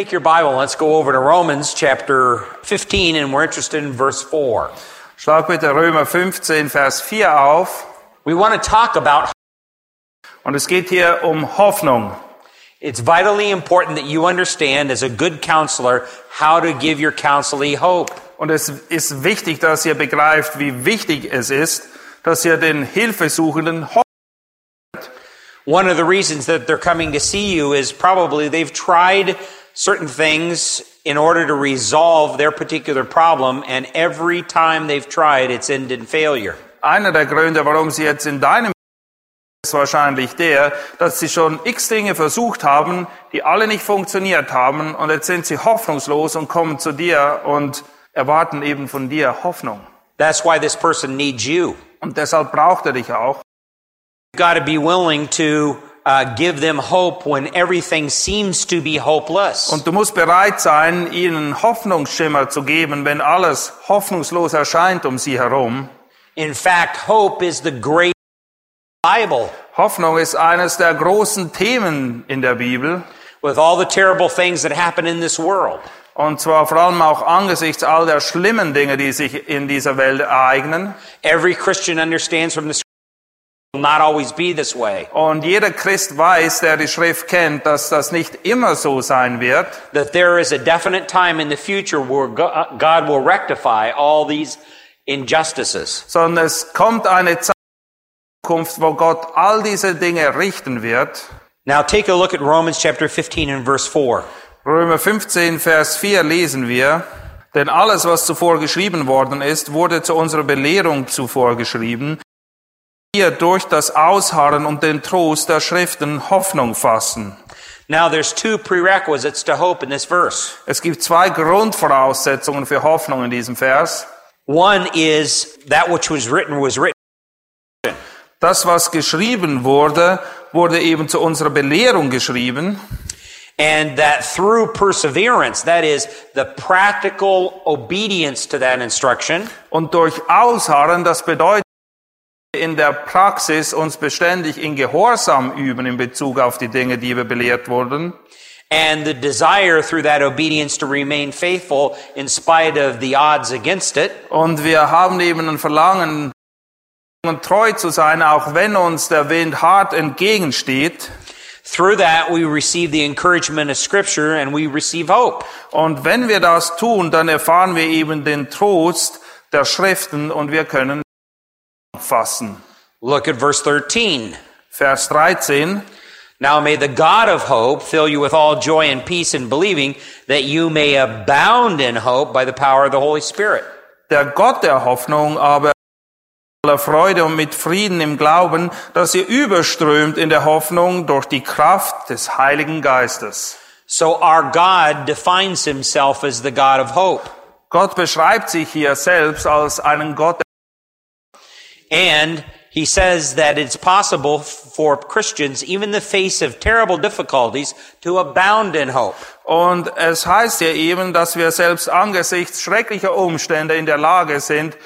Take your Bible. Let's go over to Romans chapter 15, and we're interested in verse 4. Schlag bitte Römer 15, Vers 4 auf. We want to talk about Und es geht hier um Hoffnung. it's vitally important that you understand, as a good counselor, how to give your counselee hope. Und es ist wichtig, dass ihr begreift, wie wichtig es ist, dass ihr den Hilfesuchenden Hoffnung One of the reasons that they're coming to see you is probably they've tried certain things in order to resolve their particular problem, and every time they've tried, it's ended in failure. Einer der Gründe, warum sie jetzt in deinem ist wahrscheinlich der, dass sie schon x Dinge versucht haben, die alle nicht funktioniert haben und jetzt sind sie hoffnungslos und kommen zu dir und erwarten eben von dir Hoffnung. That's why this person needs you. Und deshalb braucht er dich auch. You've got to be willing to uh, give them hope when everything seems to be hopeless. Und du musst bereit sein, ihnen Hoffnungsschimmer zu geben, wenn alles hoffnungslos erscheint um sie herum. In fact, hope is the great Bible. Hoffnung ist eines der großen Themen in der Bibel. With all the terrible things that happen in this world, Und zwar vor allem auch angesichts all der schlimmen Dinge, die sich in dieser Welt ereignen. every Christian understands from the not always be this way. Und jeder Christ weiß, der die Schrift kennt, dass das nicht immer so sein wird, That there is a definite time in the future where uh, God will rectify all these injustices. sondern es kommt eine Zeit wo Gott all diese Dinge richten wird. Now take a look at Romans chapter 15 and verse 4. Römer 15, Vers 4 lesen wir, denn alles, was zuvor geschrieben worden ist, wurde zu unserer Belehrung zuvor geschrieben, wir durch das Ausharren und den Trost der Schriften Hoffnung fassen. Now there's two prerequisites to hope in this verse. Es gibt zwei Grundvoraussetzungen für Hoffnung in diesem Vers. One is that which was written was written. Das, was geschrieben wurde, wurde eben zu unserer Belehrung geschrieben. And that through perseverance, that is the practical obedience to that instruction, Und durch Ausharren, das bedeutet in der Praxis uns beständig in Gehorsam üben in Bezug auf die Dinge, die wir belehrt wurden. and the desire through that obedience to remain faithful in spite of the odds against it, Und wir haben eben ein Verlangen, treu zu sein, auch wenn uns der Wind hart entgegensteht. through that we receive the encouragement of Scripture and we receive hope. Und wenn wir das tun, dann erfahren wir eben den Trost der Schriften und wir können fassen. Look at verse 13. Vers 13. Now may the God of hope fill you with all joy and peace in believing that you may abound in hope by the power of the Holy Spirit. Der Gott der Hoffnung aber aller Freude und mit Frieden im Glauben, dass ihr überströmt in der Hoffnung durch die Kraft des Heiligen Geistes. So our God defines himself as the God of hope. Gott beschreibt sich hier selbst als einen Gott, And he says that it's possible for Christians, even in the face of terrible difficulties, to abound in hope. Und es heißt ja eben, dass wir selbst angesichts schrecklicher Umstände in der Lage sind,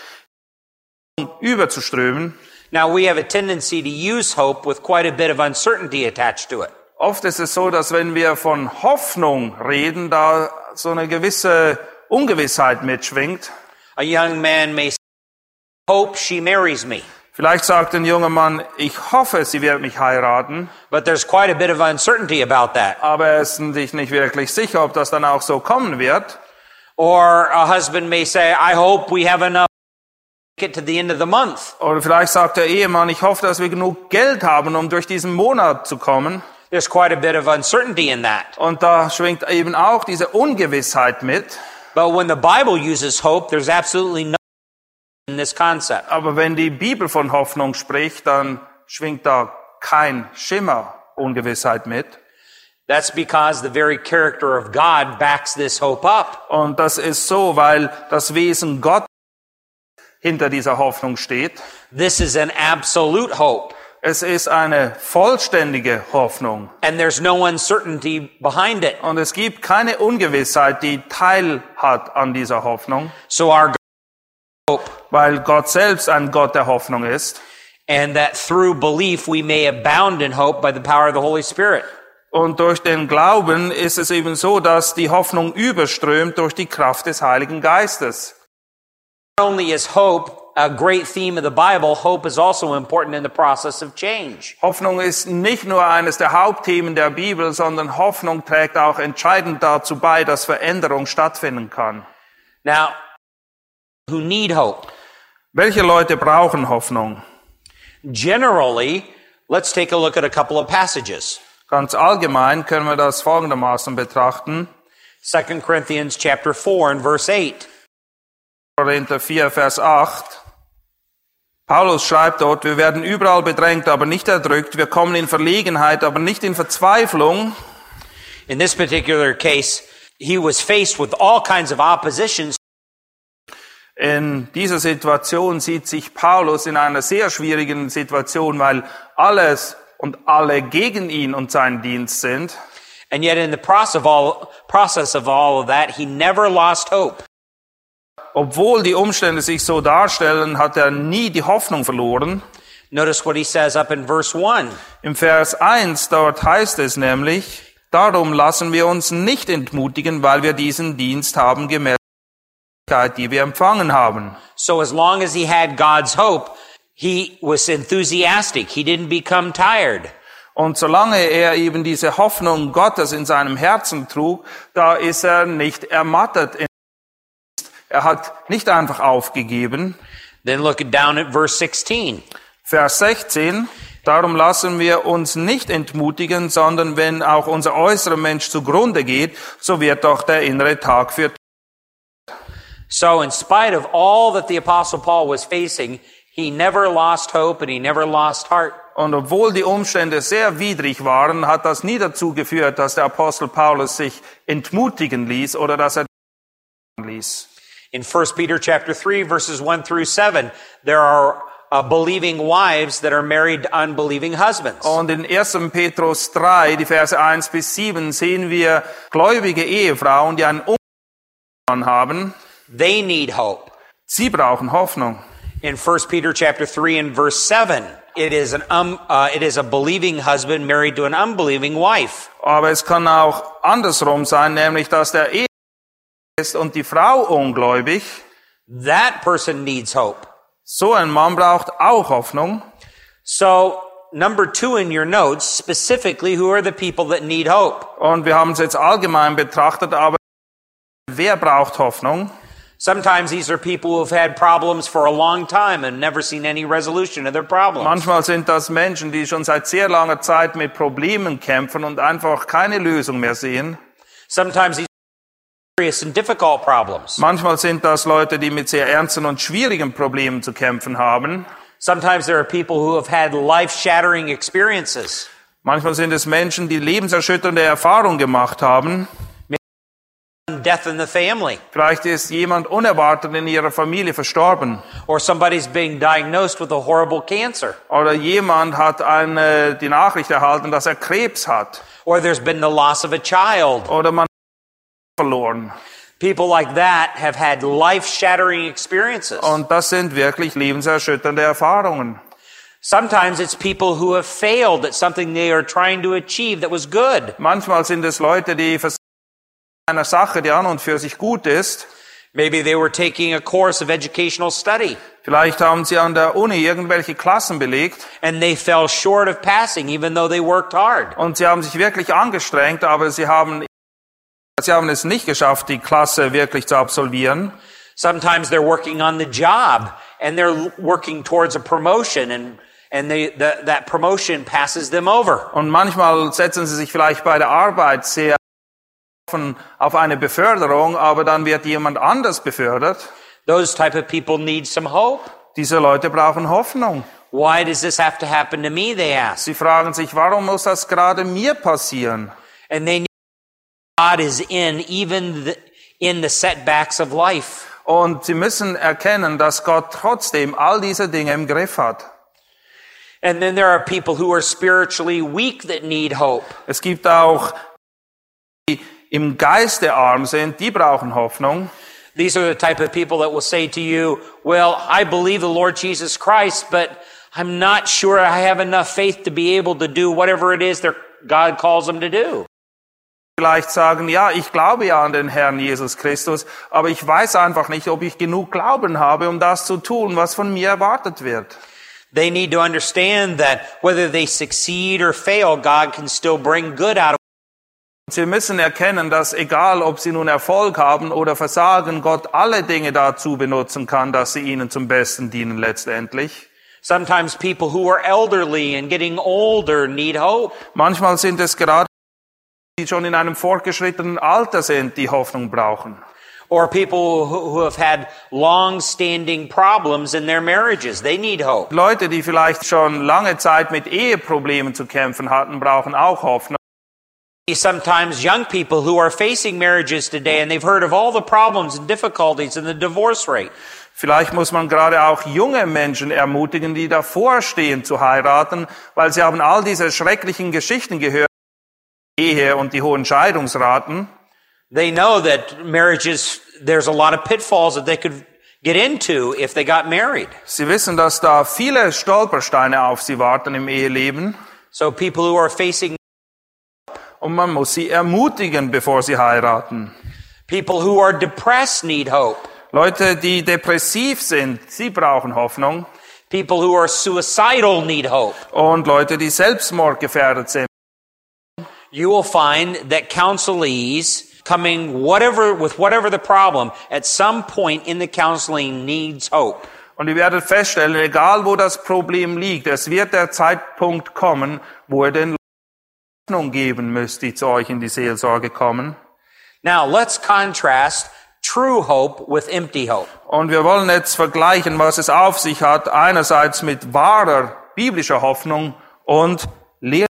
überzuströmen. Now we have a tendency to use hope with quite a bit of uncertainty attached to it. Oft ist es so, dass wenn wir von Hoffnung reden, da so eine gewisse Ungewissheit mitschwingt. A young man may hope she marries me. Vielleicht sagt ein junger Mann, ich hoffe, sie wird mich heiraten, But there's quite a bit of uncertainty about that. aber er ist sich nicht wirklich sicher, ob das dann auch so kommen wird. Or a husband may say, I hope we have enough to get to the end of the month. Oder vielleicht sagt der Ehemann, ich hoffe, dass wir genug Geld haben, um durch diesen Monat zu kommen. There's quite a bit of uncertainty in that. Und da schwingt eben auch diese Ungewissheit mit. But when the Bible uses hope, there's absolutely no this concept. Aber wenn die Bibel von Hoffnung spricht, dann schwingt da kein Schimmer Ungewissheit mit. That's because the very character of God backs this hope up. Und das ist so, weil das Wesen Gott hinter dieser Hoffnung steht. This is an absolute hope, Es ist eine vollständige Hoffnung. and there's no uncertainty behind it. Und es gibt keine Ungewissheit, die Teil hat an dieser Hoffnung, So our hope, weil Gott selbst ein Gott der Hoffnung ist. and that through belief we may abound in hope by the power of the Holy Spirit. Und durch den Glauben ist es eben so, dass die Hoffnung überströmt durch die Kraft des Heiligen Geistes. Not only is hope a great theme of the Bible, hope is also important in the process of change. Hoffnung ist nicht nur eines der Hauptthemen der Bibel, sondern Hoffnung trägt auch entscheidend dazu bei, dass Veränderung stattfinden kann. Now, who need hope? Welche Leute brauchen Hoffnung? Generally, let's take a look at a couple of passages. Ganz allgemein können wir das folgendermaßen betrachten. 2 Corinthians chapter 4 and verse 8. Korinther 4, Vers 8. Paulus schreibt dort, wir werden überall bedrängt, aber nicht erdrückt. Wir kommen in Verlegenheit, aber nicht in Verzweiflung. In this particular case, he was faced with all kinds of oppositions In dieser Situation sieht sich Paulus in einer sehr schwierigen Situation, weil alles und alle gegen ihn und seinen Dienst sind. And yet in the process of all, process of all of that, he never lost hope. Obwohl die Umstände sich so darstellen, hat er nie die Hoffnung verloren. Notice what he says up in verse 1. Im Vers 1 dort heißt es nämlich, darum lassen wir uns nicht entmutigen, weil wir diesen Dienst haben Fähigkeit, die wir empfangen haben. So as long as he had God's hope, he was enthusiastic. He didn't become tired. Und solange er eben diese Hoffnung Gottes in seinem Herzen trug, da ist er nicht ermattet. Er hat nicht einfach aufgegeben. Then look down at verse 16. Vers 16. Darum lassen wir uns nicht entmutigen, sondern wenn auch unser äußerer Mensch zugrunde geht, so wird doch der innere Tag für So in spite of all that the apostle Paul was facing, he never lost hope and he never lost heart. Und obwohl die Umstände sehr widrig waren, hat das nie dazu geführt, dass der Apostel Paulus sich entmutigen ließ oder dass er ließ. In 1 Peter chapter 3 verses 1 through 7, there are uh, believing wives that are married to unbelieving husbands. Und in 1. Petrus 3, die Verse 1 bis 7, sehen wir gläubige Ehefrauen, die einen Umgang haben. They need hope. Sie brauchen Hoffnung. In 1 Peter chapter 3 and verse 7, it is an um, uh, it is a believing husband married to an unbelieving wife. Aber es kann auch andersrum sein, nämlich dass der Ehe ist und die Frau ungläubig. That person needs hope. So ein Mann braucht auch Hoffnung. So, number 2 in your notes, specifically who are the people that need hope? Und wir haben es jetzt allgemein betrachtet, aber wer braucht Hoffnung? Sometimes these are people who have had problems for a long time and never seen any resolution of their problems. Manchmal sind das Menschen, die schon seit sehr langer Zeit mit Problemen kämpfen und einfach keine Lösung mehr sehen. Sometimes these serious and difficult problems. Manchmal sind das Leute, die mit sehr ernsten und schwierigen Problemen zu kämpfen haben. Sometimes there are people who have had life-shattering experiences. Manchmal sind es Menschen, die lebenserschütternde Erfahrungen gemacht haben. Death in the family. Vielleicht ist jemand unerwartet in ihrer Familie verstorben. Or somebody's being diagnosed with a horrible cancer. Oder jemand hat eine, die Nachricht erhalten, dass er Krebs hat. Or there's been the loss of a child. Oder man verloren. People like that have had life-shattering experiences. Und das sind wirklich lebenserschütternde Erfahrungen. Sometimes it's people who have failed at something they are trying to achieve that was good. Manchmal sind es Leute, die versuchen, einer Sache, die an und für sich gut ist. Maybe they were taking a course of educational study Vielleicht haben sie an der Uni irgendwelche Klassen belegt and they fell short of passing even though they worked hard. und sie haben sich wirklich angestrengt, aber sie haben, sie haben es nicht geschafft, die Klasse wirklich zu absolvieren. Sometimes they're working on the job and they're working towards a promotion and and they, the, that promotion passes them over. Und manchmal setzen sie sich vielleicht bei der Arbeit sehr auf eine Beförderung, aber dann wird jemand anders befördert. Those type of people need some hope. Diese Leute brauchen Hoffnung. Why does this have to happen to me? They ask. Sie fragen sich, warum muss das gerade mir passieren? And they God is in even the, in the setbacks of life. Und sie müssen erkennen, dass Gott trotzdem all diese Dinge im Griff hat. And then there are people who are spiritually weak that need hope. Es gibt auch, im Geiste arm sind, die brauchen Hoffnung. These are the type of people that will say to you, well, I believe the Lord Jesus Christ, but I'm not sure I have enough faith to be able to do whatever it is that God calls them to do. Vielleicht sagen, ja, ich glaube ja an den Herrn Jesus Christus, aber ich weiß einfach nicht, ob ich genug Glauben habe, um das zu tun, was von mir erwartet wird. They need to understand that whether they succeed or fail, God can still bring good out of Sie müssen erkennen, dass egal, ob sie nun Erfolg haben oder versagen, Gott alle Dinge dazu benutzen kann, dass sie ihnen zum Besten dienen letztendlich. Sometimes people who are elderly and getting older need hope. Manchmal sind es gerade die schon in einem fortgeschrittenen Alter sind, die Hoffnung brauchen. Or people who have had long-standing problems in their marriages. They need hope. Leute, die vielleicht schon lange Zeit mit Eheproblemen zu kämpfen hatten, brauchen auch Hoffnung. Sometimes young people who are facing marriages today and they've heard of all the problems and difficulties and the divorce rate. Vielleicht muss man gerade auch junge Menschen ermutigen, die davor stehen zu heiraten, weil sie haben all diese schrecklichen Geschichten gehört, Ehe und die hohen Scheidungsraten. They know that marriages, there's a lot of pitfalls that they could get into if they got married. Sie wissen, dass da viele Stolpersteine auf sie warten im Eheleben So people who are facing, und man muss sie ermutigen, bevor sie heiraten. people who are depressed need hope. Leute, die depressiv sind, sie brauchen Hoffnung. People who are suicidal need hope. Und Leute, die selbstmordgefährdet sind. You will find that counselees coming whatever, with whatever the problem, at some point in the counseling needs hope. Und ihr werdet feststellen, egal wo das Problem liegt, es wird der Zeitpunkt kommen, wo ihr den Hoffnung geben müsst, die zu euch in die Seelsorge kommen. Now let's contrast true hope with empty hope. Und wir wollen jetzt vergleichen, was es auf sich hat, einerseits mit wahrer biblischer Hoffnung und leer.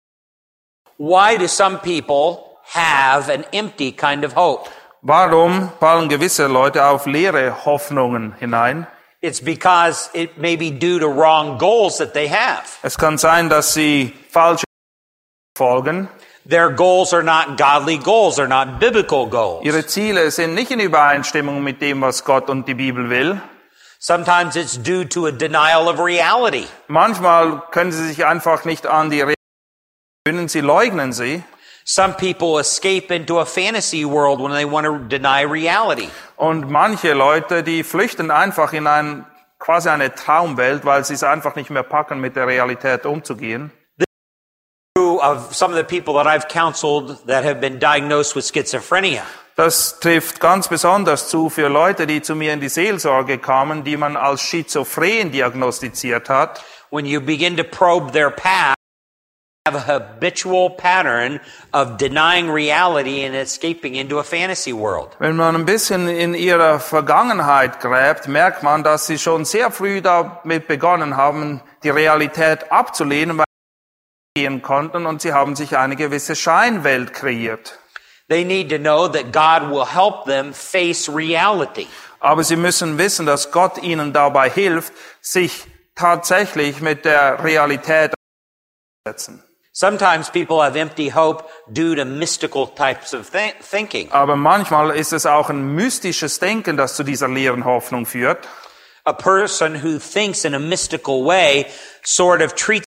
Why do some people have an empty kind of hope? Warum fallen gewisse Leute auf leere Hoffnungen hinein? It's because it may be due to wrong goals that they have. Es kann sein, dass sie falsche folgen. Their goals are not godly goals, they're not biblical goals. Ihre Ziele sind nicht in Übereinstimmung mit dem, was Gott und die Bibel will. Sometimes it's due to a denial of reality. Manchmal können sie sich einfach nicht an die Realität gewöhnen, sie leugnen sie. Some people escape into a fantasy world when they want to deny reality. Und manche Leute, die flüchten einfach in ein, quasi eine Traumwelt, weil sie es einfach nicht mehr packen, mit der Realität umzugehen. Of some of the people that I've counseled that have been diagnosed with schizophrenia. Das trifft ganz besonders zu für Leute, die zu mir in die Seelsorge kamen, die man als schizophren diagnostiziert hat. When you begin to probe their past, they have a habitual pattern of denying reality and escaping into a fantasy world. Wenn man ein bisschen in ihrer Vergangenheit gräbt, merkt man, dass sie schon sehr früh damit begonnen haben, die Realität abzulehnen, gehen konnten und sie haben sich eine gewisse Scheinwelt kreiert. They need to know that God will help them face reality. Aber sie müssen wissen, dass Gott ihnen dabei hilft, sich tatsächlich mit der Realität auseinanderzusetzen. Sometimes people have empty hope due to mystical types of thi- thinking. Aber manchmal ist es auch ein mystisches Denken, das zu dieser leeren Hoffnung führt. A person who thinks in a mystical way sort of treats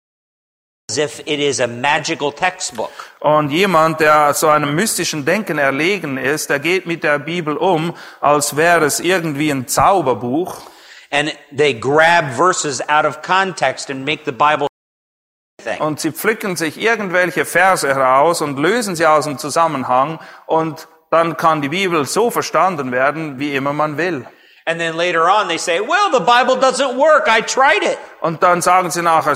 Und jemand, der so einem mystischen Denken erlegen ist, der geht mit der Bibel um, als wäre es irgendwie ein Zauberbuch. And they grab verses out of context and make the Bible thing. Und sie pflücken sich irgendwelche Verse heraus und lösen sie aus dem Zusammenhang. Und dann kann die Bibel so verstanden werden, wie immer man will. And then later on they say, well, the Bible doesn't work. I tried it. Und dann sagen sie nachher,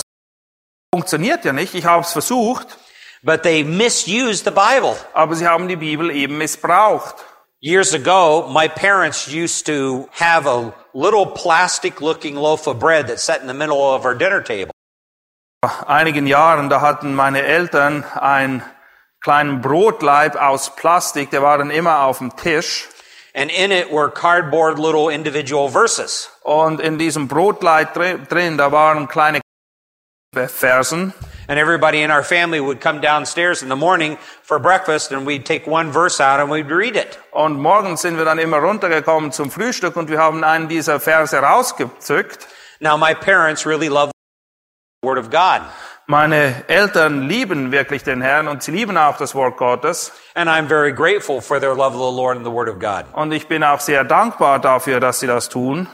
funktioniert ja nicht, ich habe es versucht, But they misuse the Bible. aber sie haben die Bibel eben missbraucht. Years ago, my parents used to have a little plastic looking loaf of bread that sat in the middle of our dinner table. Vor einigen Jahren, da hatten meine Eltern ein kleinen Brotleib aus Plastik, der war dann immer auf dem Tisch. And in it were cardboard little individual verses. Und in diesem Brotleib drin da waren kleine Versen. And everybody in our family would come downstairs in the morning for breakfast and we'd take one verse out and we'd read it. Und morgens sind wir dann immer runtergekommen zum Frühstück und wir haben einen dieser Verse rausgezückt. Now my parents really love the Word of God. Meine Eltern lieben wirklich den Herrn und sie lieben auch das Wort Gottes. And I'm very grateful for their love of the Lord and the Word of God. Und ich bin auch sehr dankbar dafür, dass sie das tun.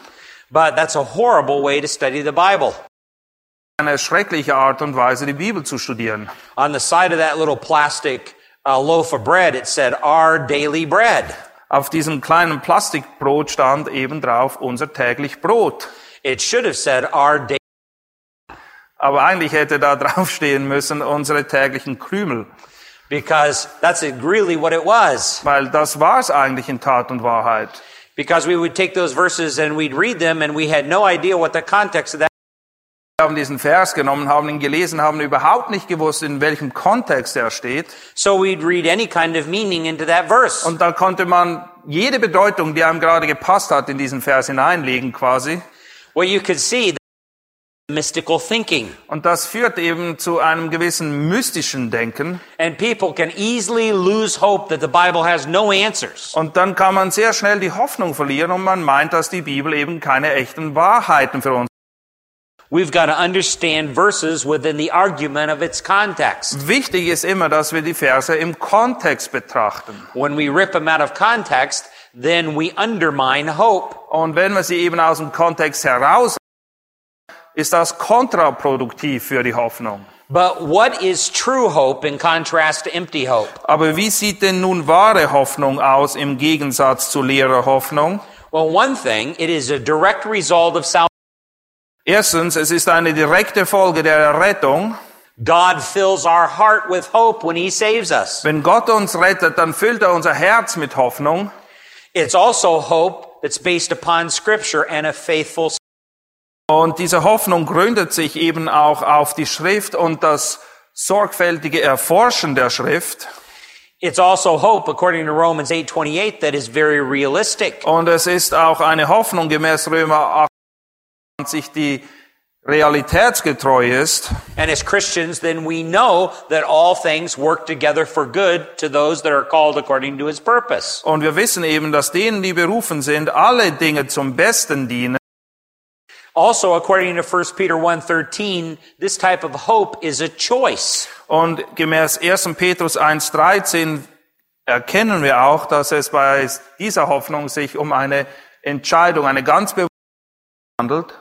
But that's a horrible way to study the Bible. Eine schreckliche Art und Weise, die Bibel zu studieren. On the side of that little plastic uh, loaf of bread, it said, Our daily bread. Auf diesem kleinen Plastikbrot stand eben drauf unser täglich Brot. It should have said, Our daily. Aber eigentlich hätte da draufstehen müssen unsere täglichen Krümel, Because that's really what it was. weil das war es eigentlich in Tat und Wahrheit. Because we would take those verses and we'd read them and we had no idea what the context of that. Haben diesen Vers genommen, haben ihn gelesen, haben überhaupt nicht gewusst, in welchem Kontext er steht. So we'd read any kind of meaning into that verse. Und da konnte man jede Bedeutung, die einem gerade gepasst hat, in diesen Vers hineinlegen quasi. Well, you could see mystical thinking. Und das führt eben zu einem gewissen mystischen Denken. And people can easily lose hope that the Bible has no answers. Und dann kann man sehr schnell die Hoffnung verlieren und man meint, dass die Bibel eben keine echten Wahrheiten für uns We've got to understand verses within the argument of its context. Wichtig ist immer, dass wir die Verse im Kontext betrachten. When we rip them out of context, then we undermine hope. Und wenn wir sie eben aus dem Kontext heraus, ist das kontraproduktiv für die Hoffnung. But what is true hope in contrast to empty hope? Aber wie sieht denn nun wahre Hoffnung aus im Gegensatz zu leerer Hoffnung? Well, one thing, it is a direct result of salvation. Erstens, es ist eine direkte Folge der Errettung. God fills our heart with hope when He saves us. Wenn Gott uns rettet, dann füllt er unser Herz mit Hoffnung. It's also hope that's based upon Scripture and a faithful. Und diese Hoffnung gründet sich eben auch auf die Schrift und das sorgfältige Erforschen der Schrift. It's also hope, according to Romans 8:28, that is very realistic. Und es ist auch eine Hoffnung gemäß Römer 28, die realitätsgetreu ist. And as Christians, then we know that all things work together for good to those that are called according to His purpose. Und wir wissen eben, dass denen, die berufen sind, alle Dinge zum Besten dienen. Also, according to 1 Peter 1:13, this type of hope is a choice. Und gemäß 1. Petrus 1.13 erkennen wir auch, dass es bei dieser Hoffnung sich um eine Entscheidung, eine ganz bewusste handelt.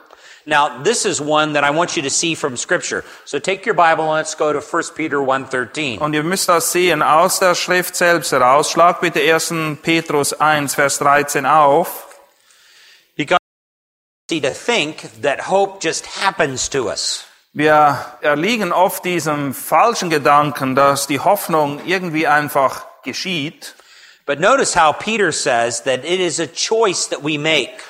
Now, this is one that I want you to see from Scripture. So take your Bible and let's go to 1 Peter 1:13. Und ihr müsst das sehen aus der Schrift selbst heraus. Schlag bitte 1. Petrus 1, Vers 13 auf. Because see to think that hope just happens to us. Wir erliegen oft diesem falschen Gedanken, dass die Hoffnung irgendwie einfach geschieht. But notice how Peter says that it is a choice that we make.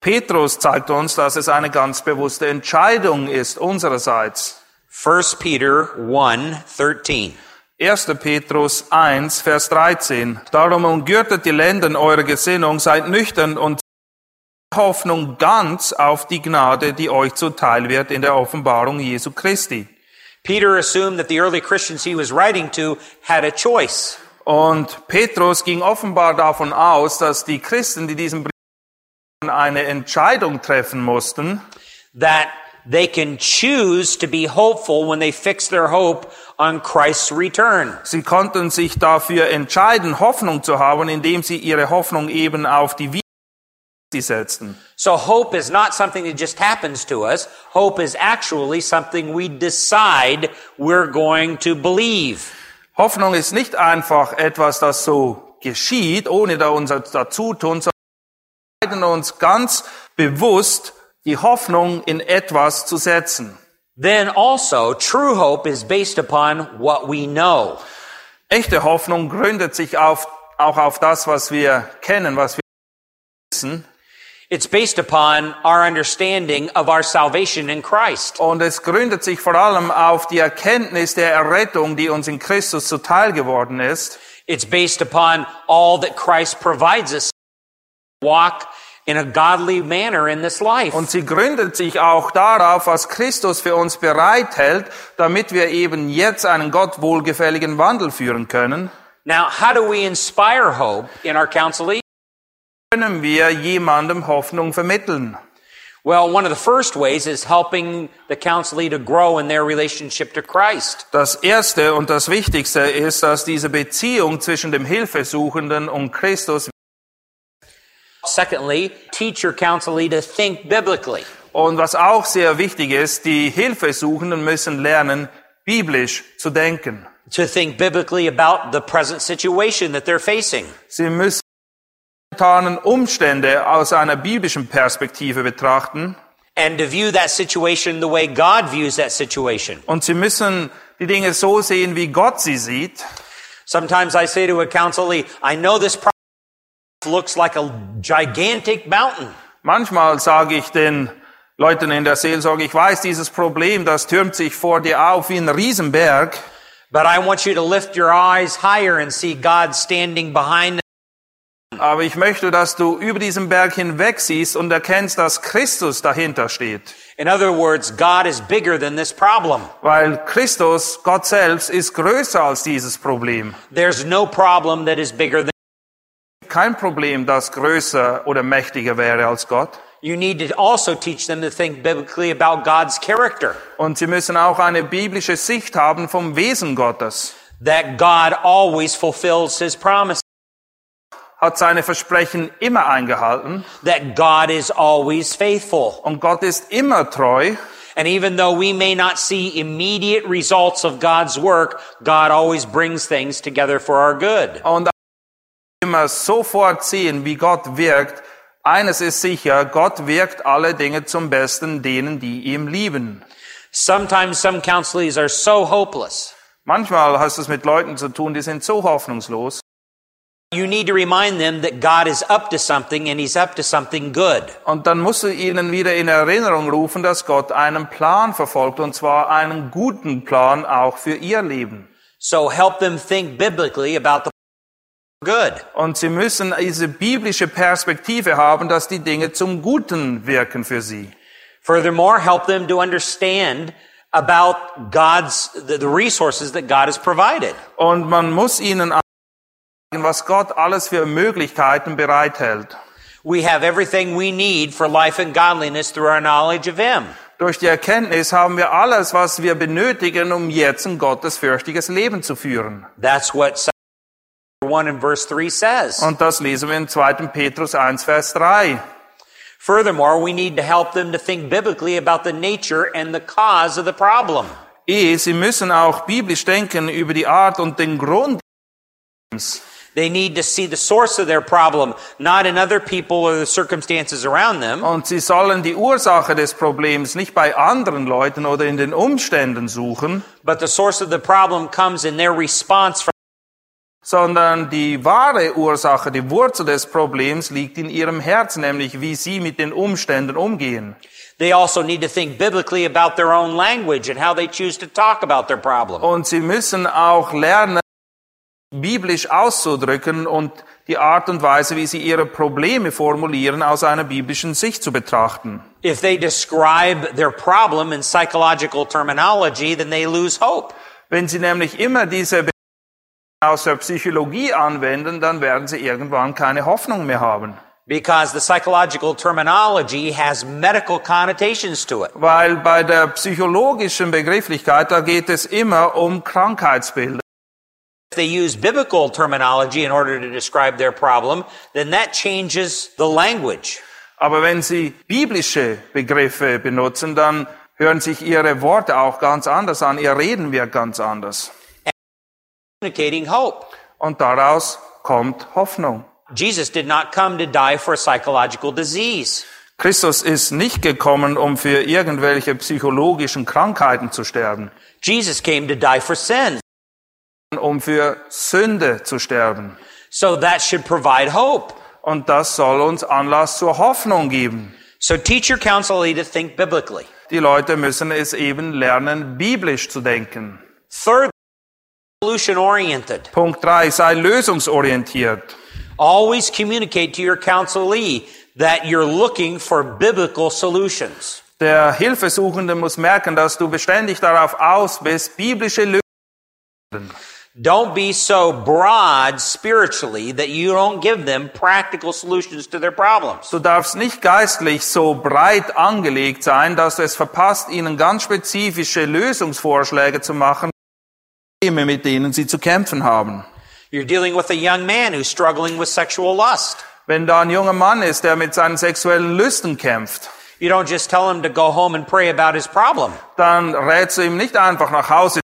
Petrus zeigt uns, dass es eine ganz bewusste Entscheidung ist unsererseits. 1 Peter 1:13. 1. Petrus 1, Vers 13. Darum umgürtet die Lenden eure Gesinnung, seid nüchtern und Hoffnung ganz auf die Gnade, die euch zuteil wird in der Offenbarung Jesu Christi. Peter assumed that the early Christians he was writing to had a choice. Und Petrus ging offenbar davon aus, dass die Christen, die diesen Brief eine Entscheidung treffen mussten, that they can choose to be hopeful when they fix their hope on Christ's return. sie konnten sich dafür entscheiden, Hoffnung zu haben, indem sie ihre Hoffnung eben auf die Wiederkunft setzten. So hope is not something that just happens to us. Hope is actually something we decide we're going to believe. Hoffnung ist nicht einfach etwas, das so geschieht, ohne da unser Dazutun, entscheiden uns ganz bewusst, die Hoffnung in etwas zu setzen. Then also, true hope is based upon what we know. Echte Hoffnung gründet sich auf, auch auf das, was wir kennen, was wir wissen. It's based upon our understanding of our salvation in Christ. Und es gründet sich vor allem auf die Erkenntnis der Errettung, die uns in Christus zuteil geworden ist. It's based upon all that Christ provides us. Walk in a godly manner in this life. Und sie gründet sich auch darauf, was Christus für uns bereithält, damit wir eben jetzt einen Gott wohlgefälligen Wandel führen können. Now, how do we inspire hope in our counseling? Können wir jemandem Hoffnung vermitteln? Well, one of the first ways is helping the counselee to grow in their relationship to Christ. Das erste und das wichtigste ist, dass diese Beziehung zwischen dem Hilfesuchenden und Christus Secondly, teach your counselee to think biblically. und was auch sehr wichtig ist, die Hilfesuchenden müssen lernen, biblisch zu denken. To think biblically about the present situation that they're facing. Sie müssen momentanen Umstände aus einer biblischen Perspektive betrachten And to view that situation the way God views that situation. und sie müssen die Dinge so sehen, wie Gott sie sieht. Sometimes I say to a counselee, I know this problem looks like a gigantic mountain. Manchmal sage ich den Leuten in der Seelsorge, ich weiß, dieses Problem, das türmt sich vor dir auf wie ein Riesenberg, But I want you to lift your eyes higher and see God standing behind aber ich möchte, dass du über diesen Berg hinweg siehst und erkennst, dass Christus dahinter steht. In other words, God is bigger than this problem. Weil Christus, Gott selbst, ist größer als dieses Problem. There's no problem that is bigger than Kein Problem, das größer oder mächtiger wäre als Gott. You need to also teach them to think biblically about God's character. Und sie müssen auch eine biblische Sicht haben vom Wesen Gottes. That God always fulfills his promise. Hat seine Versprechen immer eingehalten That God is always faithful. und Gott ist immer treu. And even though we may not see immediate results of God's work, God always brings things together for our good. Und immer sofort sehen, wie Gott wirkt. Eines ist sicher, Gott wirkt alle Dinge zum Besten denen, die ihm lieben. Sometimes some counselees are so hopeless. Manchmal hast du es mit Leuten zu tun, die sind so hoffnungslos. You need to remind them that God is up to something and he's up to something good. Und dann musst du ihnen wieder in Erinnerung rufen, dass Gott einen Plan verfolgt, und zwar einen guten Plan auch für ihr Leben. So help them think biblically about the good. Und sie müssen diese biblische Perspektive haben, dass die Dinge zum Guten wirken für sie. Furthermore, help them to understand about God's, the, resources that God has provided. Und man muss ihnen sagen, was Gott alles für Möglichkeiten bereithält. We have everything we need for life and godliness through our knowledge of Him. Durch die Erkenntnis haben wir alles, was wir benötigen, um jetzt ein gottesfürchtiges Leben zu führen. That's what 1 and verse 3 says. Und das lesen wir in 2. Petrus 1, Vers 3. Furthermore, we need to help them to think biblically about the nature and the cause of the problem. Sie müssen auch biblisch denken über die Art und den Grund. They need to see the source of their problem, not in other people or the circumstances around them, Und sie sollen die Ursache des Problems nicht bei anderen Leuten oder in den Umständen suchen, but the source of the problem comes in their response from sondern die wahre Ursache, die Wurzel des Problems liegt in ihrem Herzen, nämlich wie sie mit den Umständen umgehen. They also need to think biblically about their own language and how they choose to talk about their problem. Und sie müssen auch lernen, biblisch auszudrücken und die Art und Weise, wie sie ihre Probleme formulieren, aus einer biblischen Sicht zu betrachten. If they describe their problem in psychological terminology, then they lose hope. Wenn sie nämlich immer diese aus der Psychologie anwenden, dann werden sie irgendwann keine Hoffnung mehr haben. Because the psychological terminology has medical connotations to it. Weil bei der psychologischen Begrifflichkeit, da geht es immer um Krankheitsbilder. If they use biblical terminology in order to describe their problem, then that changes the language. Aber wenn sie biblische Begriffe benutzen, dann hören sich ihre Worte auch ganz anders an, ihr Reden wird ganz anders. Communicating hope. Und daraus kommt Hoffnung. Jesus did not come to die for a psychological disease. Christus ist nicht gekommen, um für irgendwelche psychologischen Krankheiten zu sterben, Jesus came to die for sin. um für Sünde zu sterben. So that should provide hope. Und das soll uns Anlass zur Hoffnung geben. So teach your counselee to think biblically. Die Leute müssen es eben lernen, biblisch zu denken. Third, solution oriented. Punkt drei: Sei lösungsorientiert. Always communicate to your counselee that you're looking for biblical solutions. Der Hilfesuchende muss merken, dass du beständig darauf aus bist, biblische Lösungen. Don't be so broad spiritually that you don't give them practical solutions to their problems. Du darfst nicht geistlich so breit angelegt sein, dass du es verpasst, ihnen ganz spezifische Lösungsvorschläge zu machen, Probleme, mit denen sie zu kämpfen haben. You're dealing with a young man who's struggling with sexual lust. Wenn da ein junger Mann ist, der mit seinen sexuellen Lüsten kämpft, You don't just tell him to go home and pray about his problem. dann rätst du ihm nicht einfach nach Hause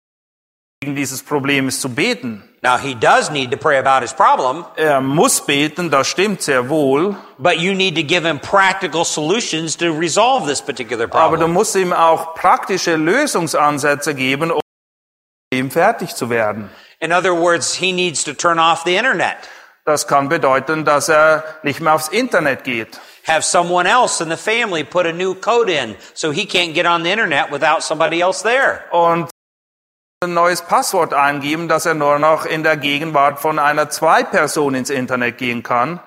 wegen dieses Problems zu beten. Now, he does need to pray about his problem, Er muss beten, das stimmt sehr wohl, but you need to give him practical solutions to resolve this particular aber du problem. musst ihm auch praktische Lösungsansätze geben, um ihm fertig zu werden. In other words, he needs to turn off the internet, Das kann bedeuten, dass er nicht mehr aufs Internet geht. have someone else in the family put a new code in so he can't get on the internet without somebody else there. Und ein neues Passwort eingeben, dass er nur noch in der Gegenwart von einer Zwei-Person ins Internet gehen kann.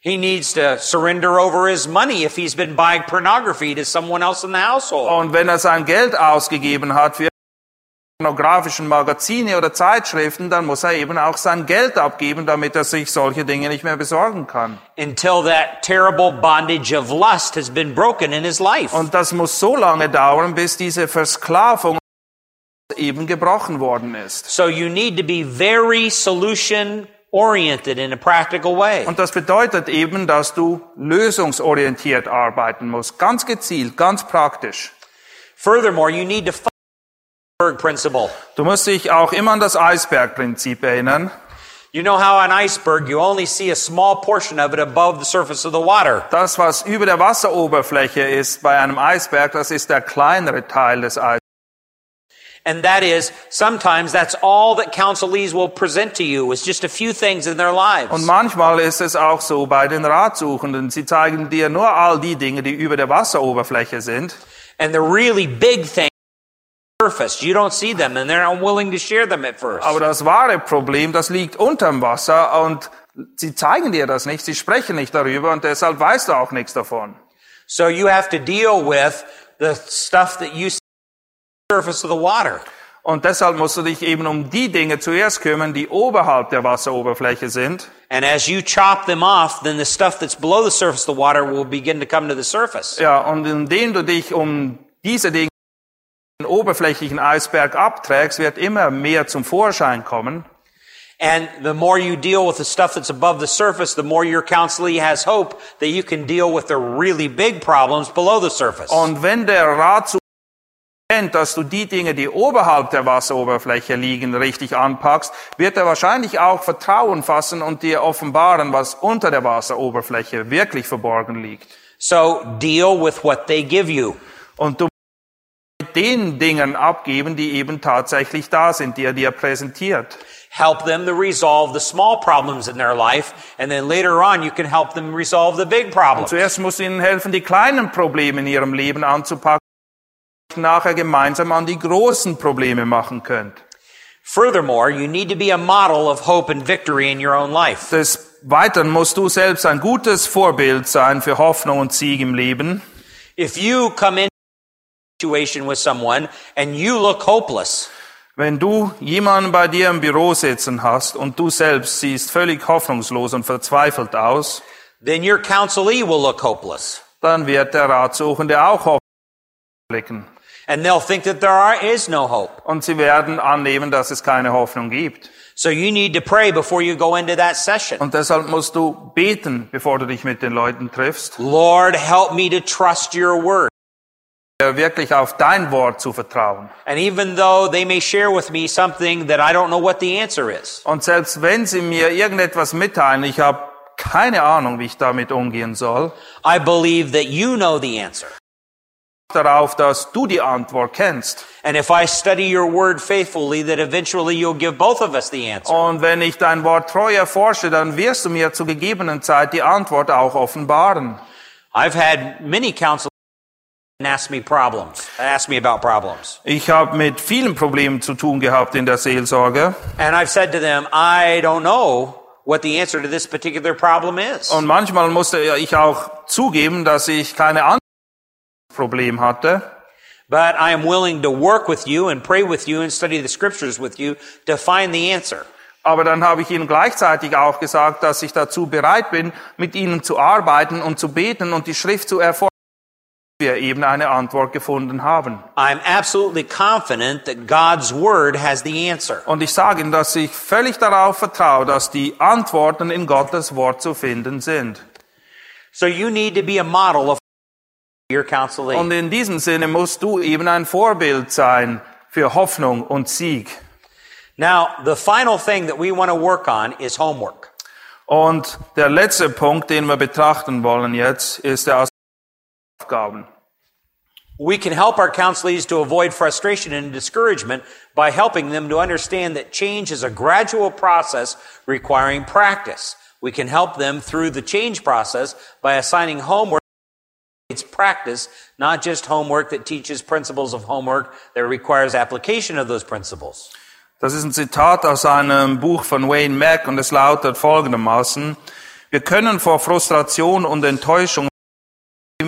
He needs to surrender over his money if he's been buying pornography to someone else in the household. Und wenn er sein Geld ausgegeben hat für pornografischen Magazine oder Zeitschriften, dann muss er eben auch sein Geld abgeben, damit er sich solche Dinge nicht mehr besorgen kann. Until that terrible bondage of lust has been broken in his life. Und das muss so lange dauern, bis diese Versklavung eben gebrochen worden ist. So you need to be very solution oriented in a practical way. Und das bedeutet eben, dass du lösungsorientiert arbeiten musst, ganz gezielt, ganz praktisch. Furthermore, you need to follow the Berg principle. Du musst dich auch immer an das Eisbergprinzip erinnern. You know how an iceberg, you only see a small portion of it above the surface of the water. Das, was über der Wasseroberfläche ist bei einem Eisberg, das ist der kleinere Teil des Eisbergs. And that is, sometimes that's all that counselees will present to you is just a few things in their lives. Und manchmal ist es auch so bei den Ratsuchenden. Sie zeigen dir nur all die Dinge, die über der Wasseroberfläche sind. And the really big things surface, you don't see them and they're unwilling to share them at first. Aber das wahre Problem, das liegt unterm Wasser und sie zeigen dir das nicht, sie sprechen nicht darüber und deshalb weißt du auch nichts davon. So you have to deal with the stuff that you see on the surface of the water. Und deshalb musst du dich eben um die Dinge zuerst kümmern, die oberhalb der Wasseroberfläche sind. And as you chop them off, then the stuff that's below the surface of the water will begin to come to the surface. Ja, und indem du dich um diese Dinge, den oberflächlichen Eisberg abträgst, wird immer mehr zum Vorschein kommen. And the more you deal with the stuff that's above the surface, the more your counselee has hope that you can deal with the really big problems below the surface. Und wenn der Rat so erkennt, dass du die Dinge, die oberhalb der Wasseroberfläche liegen, richtig anpackst, wird er wahrscheinlich auch Vertrauen fassen und dir offenbaren, was unter der Wasseroberfläche wirklich verborgen liegt. So deal with what they give you. Und du den Dingen abgeben, die eben tatsächlich da sind, die er dir präsentiert. Help them to resolve the small problems in their life, and then later on you can help them resolve the big problems. Zuerst musst du ihnen helfen, die kleinen Probleme in ihrem Leben anzupacken, nachher gemeinsam an die großen Probleme machen könnt. Furthermore, you need to be a model of hope and victory in your own life. Des Weiteren musst du selbst ein gutes Vorbild sein für Hoffnung und Sieg im Leben. If you come a situation with someone and you look hopeless, Wenn du jemanden bei dir im Büro sitzen hast und du selbst siehst völlig hoffnungslos und verzweifelt aus, then your counselee will look hopeless. dann wird der Ratsuchende auch Hoffnung blicken. And they'll think that there are, is no hope. Und sie werden annehmen, dass es keine Hoffnung gibt. So you need to pray before you go into that session. Und deshalb musst du beten, bevor du dich mit den Leuten triffst, Lord, help me to trust your word. Wirklich auf dein Wort zu vertrauen. And even though they may share with me something that I don't know what the answer is, Und selbst wenn sie mir irgendetwas mitteilen, ich habe keine Ahnung, wie ich damit umgehen soll, I believe that you know the answer. darauf, dass du die Antwort kennst. And if I study your word faithfully, that eventually you'll give both of us the answer. Und wenn ich dein Wort treu erforsche, dann wirst du mir zu gegebenen Zeit die Antwort auch offenbaren. I've had many counselors Ich habe mit vielen Problemen zu tun gehabt in der Seelsorge. And I've said to them, I don't know what the answer to this particular problem is. Und manchmal musste ich auch zugeben, dass ich keine Antwort Problem hatte. But I am willing to work with you and pray with you and study the scriptures with you to find the answer. Aber dann habe ich ihnen gleichzeitig auch gesagt, dass ich dazu bereit bin, mit ihnen zu arbeiten und zu beten und die Schrift zu erforschen, wir eben eine Antwort gefunden haben. I'm absolutely confident that God's word has the answer. Und ich sage Ihnen, dass ich völlig darauf vertraue, dass die Antworten in Gottes Wort zu finden sind. So you need to be a model of your counselee. Und in diesem Sinne musst du eben ein Vorbild sein für Hoffnung und Sieg. Now, the final thing that we want to work on is homework. Und der letzte Punkt, den wir betrachten wollen jetzt, ist der Aufgaben. We can help our counselees to avoid frustration and discouragement by helping them to understand that change is a gradual process requiring practice. We can help them through the change process by assigning homework it's practice, not just homework that teaches principles of homework that requires application of those principles. Das ist ein Zitat aus einem Buch von Wayne Mack und es lautet folgendermaßen. Wir können vor Frustration und Enttäuschung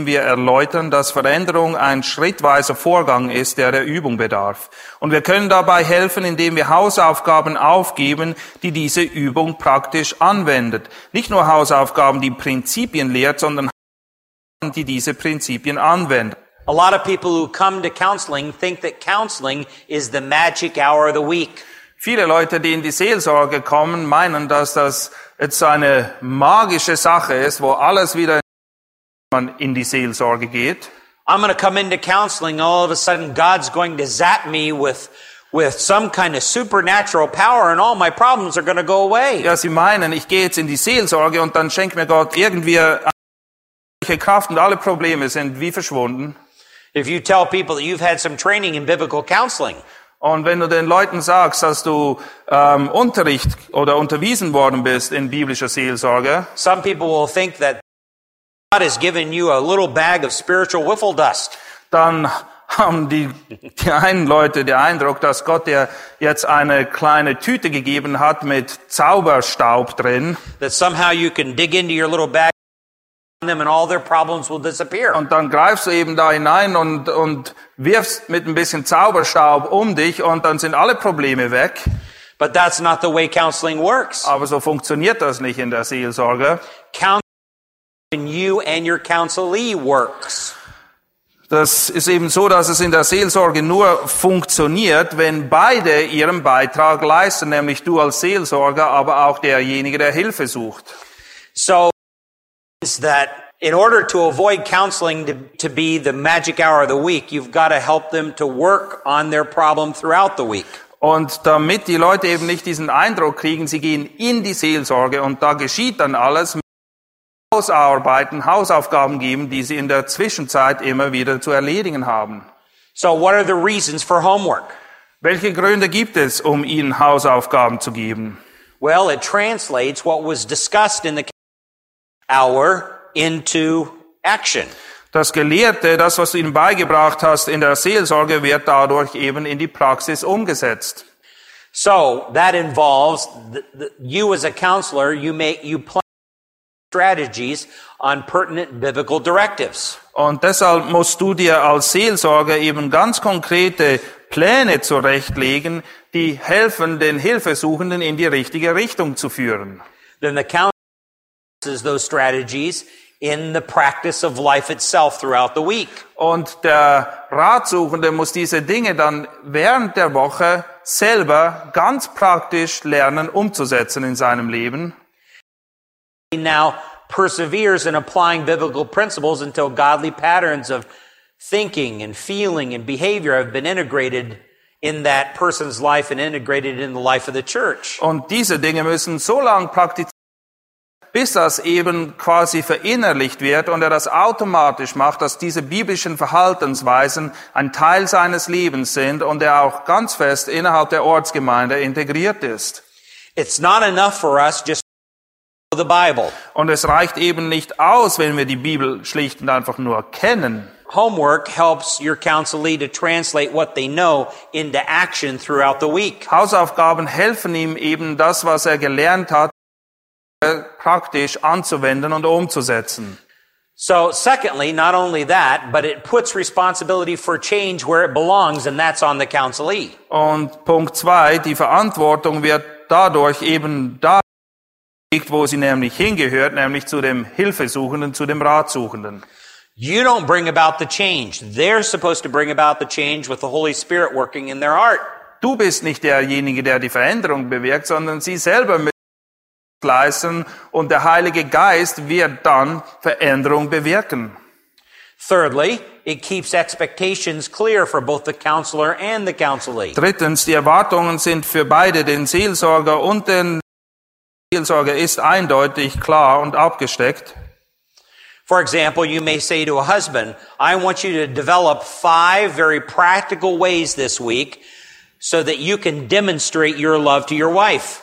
wir erläutern, dass Veränderung ein schrittweiser Vorgang ist, der der Übung bedarf. Und wir können dabei helfen, indem wir Hausaufgaben aufgeben, die diese Übung praktisch anwendet. Nicht nur Hausaufgaben, die Prinzipien lehrt, sondern die diese Prinzipien anwenden. A lot of people who come to counseling think that counseling is the magic hour of the week. Viele Leute, die in die Seelsorge kommen, meinen, dass das jetzt eine magische Sache ist, wo alles wieder man in die Seelsorge geht. I'm going to come into counseling, all of a sudden God's going to zap me with, with some kind of supernatural power and all my problems are going to go away. Ja, sie meinen, ich gehe jetzt in die Seelsorge und dann schenkt mir Gott irgendwie eine Kraft und alle Probleme sind wie verschwunden. If you tell people that you've had some training in biblical counseling, Und wenn du den Leuten sagst, dass du ähm, Unterricht oder unterwiesen worden bist in biblischer Seelsorge, some people will think that God has given you a little bag of spiritual wiffle dust. dann haben die, die einen Leute den Eindruck, dass Gott dir jetzt eine kleine Tüte gegeben hat mit Zauberstaub drin That somehow you can dig into your little bag them and all their problems will disappear. und dann greifst du eben da hinein und, und wirfst mit ein bisschen Zauberstaub um dich und dann sind alle Probleme weg. But that's not the way counseling works. Aber so funktioniert das nicht in der Seelsorge. Counseling Das ist eben so, dass es in der Seelsorge nur funktioniert, wenn beide ihren Beitrag leisten, nämlich du als Seelsorger, aber auch derjenige, der Hilfe sucht. So it's that in order to avoid counseling to, to be the magic hour of the week, you've got to help them to work on their problem throughout the week. Und damit die Leute eben nicht diesen Eindruck kriegen, sie gehen in die Seelsorge und da geschieht dann alles, Hausarbeiten, Hausaufgaben geben, die sie in der Zwischenzeit immer wieder zu erledigen haben. So what are the reasons for homework? Welche Gründe gibt es, um ihnen Hausaufgaben zu geben? Well, it translates what was discussed in the hour into action. Das Gelehrte, das, was du ihnen beigebracht hast in der Seelsorge, wird dadurch eben in die Praxis umgesetzt. So that involves the, the, you as a counselor, you make, you plan strategies on pertinent biblical directives. Und deshalb musst du dir als Seelsorger eben ganz konkrete Pläne zurechtlegen, die helfen, den Hilfesuchenden in die richtige Richtung zu führen. Then the uses those strategies in the practice of life itself throughout the week. Und der Ratsuchende muss diese Dinge dann während der Woche selber ganz praktisch lernen umzusetzen in seinem Leben. Now perseveres in applying biblical principles until godly patterns of thinking and feeling and behavior have been integrated in that person's life and integrated in the life of the church. Und diese Dinge müssen so lange praktiziert, bis das eben quasi verinnerlicht wird und er das automatisch macht, dass diese biblischen Verhaltensweisen ein Teil seines Lebens sind und er auch ganz fest innerhalb der Ortsgemeinde integriert ist. It's not enough for us just Und es reicht eben nicht aus, wenn wir die Bibel schlicht und einfach nur kennen. Homework helps your counselee to translate what they know into action throughout the week. Hausaufgaben helfen ihm eben das, was er gelernt hat, praktisch anzuwenden und umzusetzen. So, secondly, not only that, but it puts responsibility for change where it belongs, and that's on the counselee. Und Punkt zwei, die Verantwortung wird dadurch eben da liegt, wo sie nämlich hingehört, nämlich zu dem Hilfesuchenden, zu dem Ratsuchenden. You don't bring about the change. They're supposed to bring about the change with the Holy Spirit working in their heart. Du bist nicht derjenige, der die Veränderung bewirkt, sondern sie selber müssen leisten und der Heilige Geist wird dann Veränderung bewirken. Thirdly, it keeps expectations clear for both the counselor and the counselee. Drittens, die Erwartungen sind für beide, den Seelsorger und den Seelsorger ist eindeutig klar und abgesteckt. For example, you may say to a husband, I want you to develop five very practical ways this week so that you can demonstrate your love to your wife.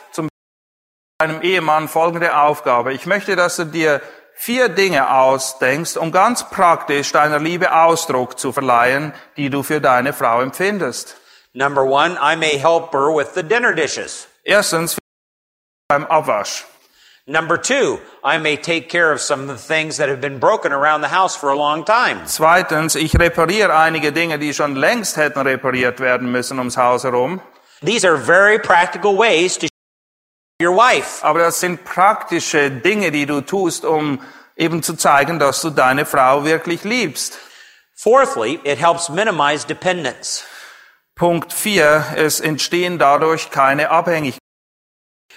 einem Ehemann folgende Aufgabe. Ich möchte, dass du dir vier Dinge ausdenkst, um ganz praktisch deiner Liebe Ausdruck zu verleihen, die du für deine Frau empfindest. Number one, I may help her with the dinner dishes. Erstens beim Abwasch. Number two, I may take care of some of the things that have been broken around the house for a long time. Zweitens, ich repariere einige Dinge, die schon längst hätten repariert werden müssen ums Haus herum. These are very practical ways to your wife. Aber das sind praktische Dinge, die du tust, um eben zu zeigen, dass du deine Frau wirklich liebst. Fourthly, it helps minimize dependence. Punkt vier: Es entstehen dadurch keine Abhängigkeiten.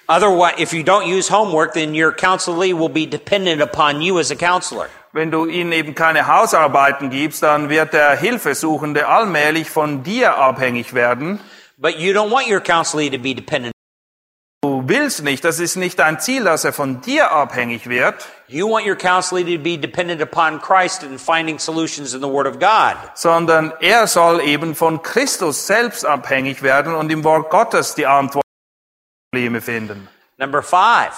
Otherwise, if you don't use homework, then your counselee will be dependent upon you as a counselor. Wenn du ihnen eben keine Hausarbeiten gibst, dann wird der Hilfesuchende allmählich von dir abhängig werden. But you don't want your counselee to be dependent. Du willst nicht, das ist nicht dein Ziel, dass er von dir abhängig wird, You want your counselee to be dependent upon Christ and finding solutions in the Word of God. sondern er soll eben von Christus selbst abhängig werden und im Wort Gottes die Antwort Probleme finden. Number five,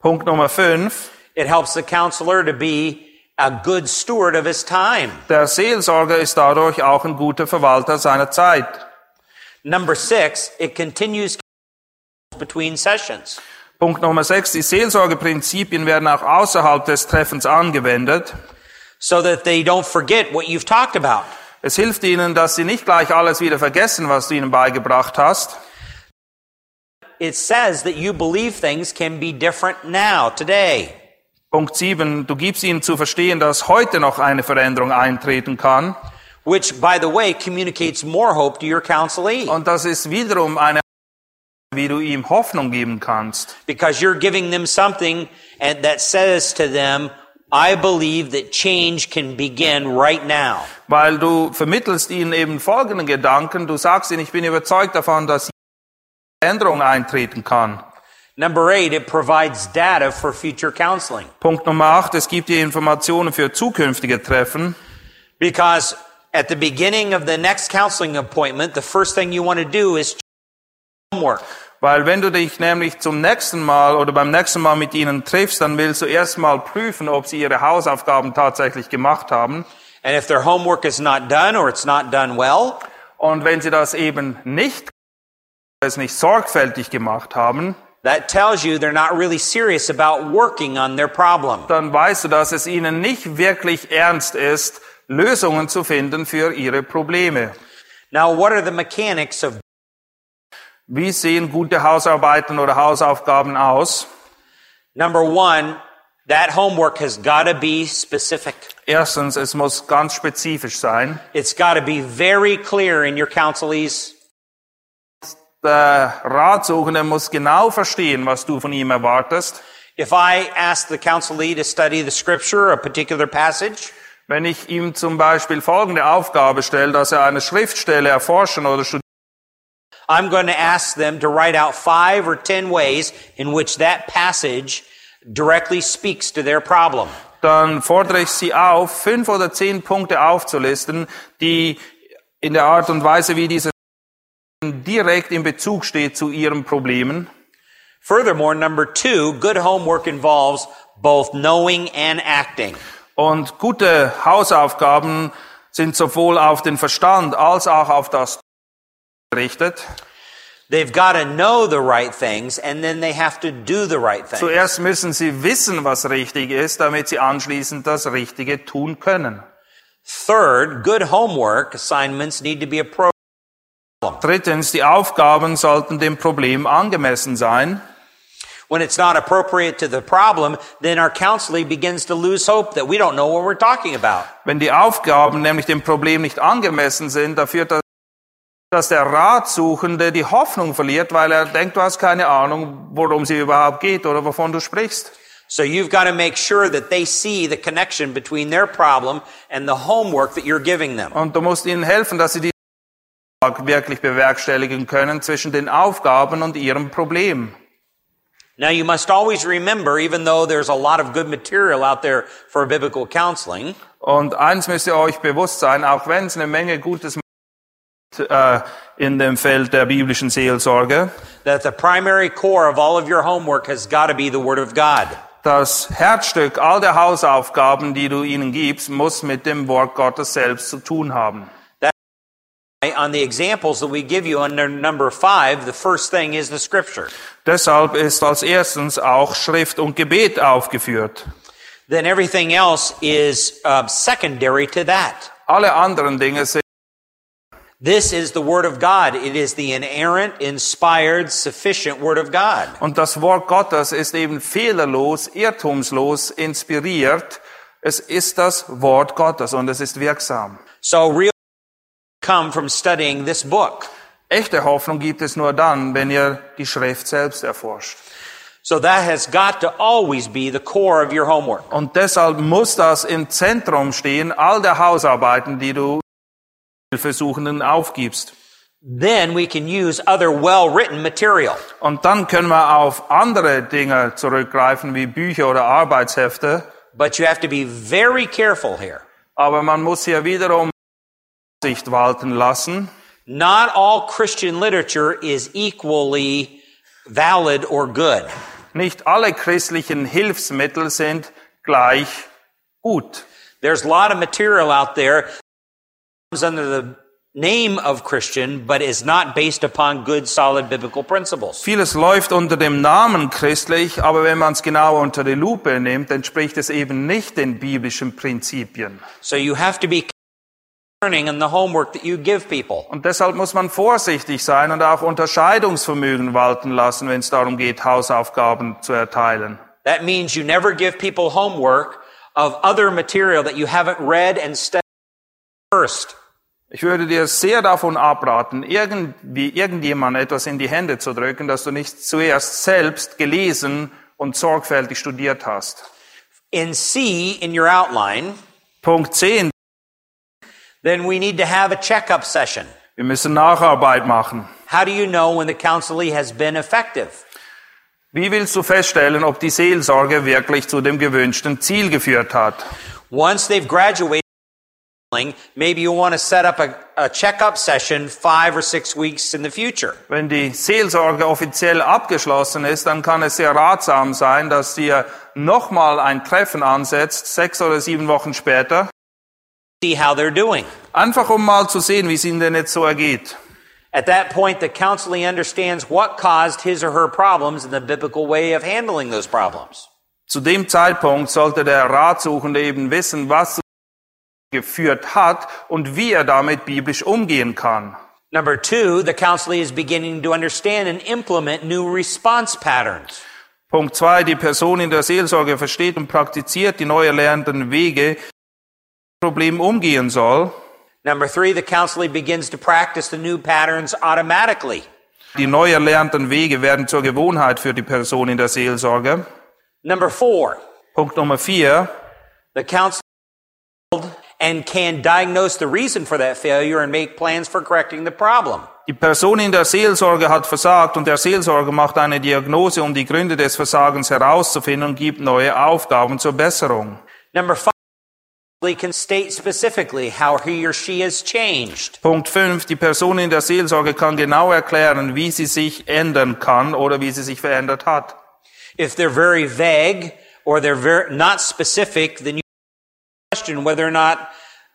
Punkt Nummer fünf. it helps the counselor to be a good steward of his time. Der Seelsorger ist dadurch auch ein guter Verwalter seiner Zeit. Number six, it continues between sessions. Punkt Nummer sechs. Die Seelsorgeprinzipien werden auch außerhalb des Treffens angewendet. so that they don't forget what you've talked about. Es hilft ihnen, dass sie nicht gleich alles wieder vergessen, was du ihnen beigebracht hast. It says that you believe things can be different now, today. Punkt sieben. Du gibst ihnen zu verstehen, dass heute noch eine Veränderung eintreten kann. Which, by the way, communicates more hope to your counselee. Und das ist wiederum eine, wie du ihm Hoffnung geben kannst. Because you're giving them something and that says to them, I believe that change can begin right now. Weil du vermittelst ihnen eben folgenden Gedanken. Du sagst ihnen, ich bin überzeugt davon, dass Veränderung eintreten kann. Number eight, it provides data for future counseling. Punkt Nummer acht. Es gibt dir Informationen für zukünftige Treffen. Because at the beginning of the next counseling appointment, the first thing you want to do is homework. Weil wenn du dich nämlich zum nächsten Mal oder beim nächsten Mal mit ihnen triffst, dann willst du erstmal prüfen, ob sie ihre Hausaufgaben tatsächlich gemacht haben. And if their homework is not done or it's not done well, Und wenn sie das eben nicht, es nicht sorgfältig gemacht haben, that tells you they're not really serious about working on their problem. dann weißt du, dass es ihnen nicht wirklich ernst ist, Lösungen zu finden für ihre Probleme. Now, what are the mechanics of Wie sehen gute Hausarbeiten oder Hausaufgaben aus? number one? That homework has got to be specific. Erstens, es muss ganz spezifisch sein. It's got to be very clear in your counselees Der Ratsuchende muss genau verstehen, was du von ihm erwartest. If I ask the counselee to study the scripture, a particular passage, Wenn ich ihm zum Beispiel folgende Aufgabe stelle, dass er eine Schriftstelle erforschen oder studieren, I'm going to ask them to write out five or ten ways in which that passage directly speaks to their problem. dann fordere ich Sie auf, fünf oder zehn Punkte aufzulisten, die in der Art und Weise, wie diese direkt in Bezug steht zu Ihren Problemen. Furthermore, number two, good homework involves both knowing and acting. Und gute Hausaufgaben sind sowohl auf den Verstand als auch auf das gerichtet. They've got to know the right things and then they have to do the right things. Zuerst müssen Sie wissen, was richtig ist, damit Sie anschließend das Richtige tun können. Third, good homework assignments need to be appropriate. Drittens, die Aufgaben sollten dem Problem angemessen sein. When it's not appropriate to the problem, then our counseling begins to lose hope that we don't know what we're talking about. Wenn die Aufgaben nämlich dem Problem nicht angemessen sind, da führt das, dass der Ratsuchende die Hoffnung verliert, weil er denkt, du hast keine Ahnung, worum sie überhaupt geht oder wovon du sprichst. So you've got to make sure that they see the connection between their problem and the homework that you're giving them. Und du musst ihnen helfen, dass sie die wirklich bewerkstelligen können zwischen den Aufgaben und ihrem Problem. Now you must always remember, even though there's a lot of good material out there for biblical counseling, Und eins müsst ihr euch bewusst sein, auch wenn es eine Menge Gutes äh, in dem Feld der biblischen Seelsorge, that the primary core of all of your homework has got to be the Word of God. das Herzstück all der Hausaufgaben, die du ihnen gibst, muss mit dem Wort Gottes selbst zu tun haben. On the examples that we give you under number five, the first thing is the Scripture. Deshalb ist als erstens auch Schrift und Gebet aufgeführt. Then everything else is uh, secondary to that. Alle anderen Dinge sind This is the Word of God. It is the inerrant, inspired, sufficient Word of God. Und das Wort Gottes ist eben fehlerlos, irrtumslos, inspiriert. Es ist das Wort Gottes und es ist wirksam. So real come from studying this book. Echte Hoffnung gibt es nur dann, wenn ihr die Schrift selbst erforscht. So that has got to always be the core of your homework. Und deshalb muss das im Zentrum stehen, all der Hausarbeiten, die du Hilfesuchenden aufgibst. Then we can use other well-written material. Und dann können wir auf andere Dinge zurückgreifen, wie Bücher oder Arbeitshefte. But you have to be very careful here. Aber man muss hier wiederum Sicht walten lassen. Not all Christian literature is equally valid or good. Nicht alle christlichen Hilfsmittel sind gleich gut. There's a lot of material out there comes under the name of Christian, but is not based upon good, solid biblical principles. Vieles läuft unter dem Namen christlich, aber wenn man es genau unter die Lupe nimmt, entspricht es eben nicht den biblischen Prinzipien. So you have to be Und deshalb muss man vorsichtig sein und auch Unterscheidungsvermögen walten lassen, wenn es darum geht, Hausaufgaben zu erteilen. That means you never give people homework of other material that you haven't read and studied first. Ich würde dir sehr davon abraten, irgendwie irgendjemand etwas in die Hände zu drücken, das du nicht zuerst selbst gelesen und sorgfältig studiert hast. In C, in your outline, Punkt 10. then we need to have a checkup session. Wir müssen Nacharbeit machen. How do you know when the counseling has been effective? Wie willst du feststellen, ob die Seelsorge wirklich zu dem gewünschten Ziel geführt hat? Once they've graduated, maybe you want to set up a, a checkup session five or six weeks in the future. Wenn die Seelsorge offiziell abgeschlossen ist, dann kann es sehr ratsam sein, dass ihr nochmal ein Treffen ansetzt, sechs oder sieben Wochen später, See how they're doing. einfach um mal zu sehen, wie es ihnen denn jetzt so ergeht. At that point, the counseling understands what caused his or her problems and the biblical way of handling those problems. Zu dem Zeitpunkt sollte der Ratsuchende eben wissen, was geführt hat und wie er damit biblisch umgehen kann. Number two, the counseling is beginning to understand and implement new response patterns. Punkt zwei, die Person in der Seelsorge versteht und praktiziert die neu erlernten Wege, Problem umgehen soll. Number three, the counseling begins to practice the new patterns automatically. Die neu erlernten Wege werden zur Gewohnheit für die Person in der Seelsorge. Number four, Punkt Nummer vier, the counseling and can diagnose the reason for that failure and make plans for correcting the problem. Die Person in der Seelsorge hat versagt und der Seelsorger macht eine Diagnose, um die Gründe des Versagens herauszufinden und gibt neue Aufgaben zur Besserung. Number five, Punkt 5. Die Person in der Seelsorge kann genau erklären, wie sie sich ändern kann oder wie sie sich verändert hat. If they're very vague or they're very not specific, then you question whether or not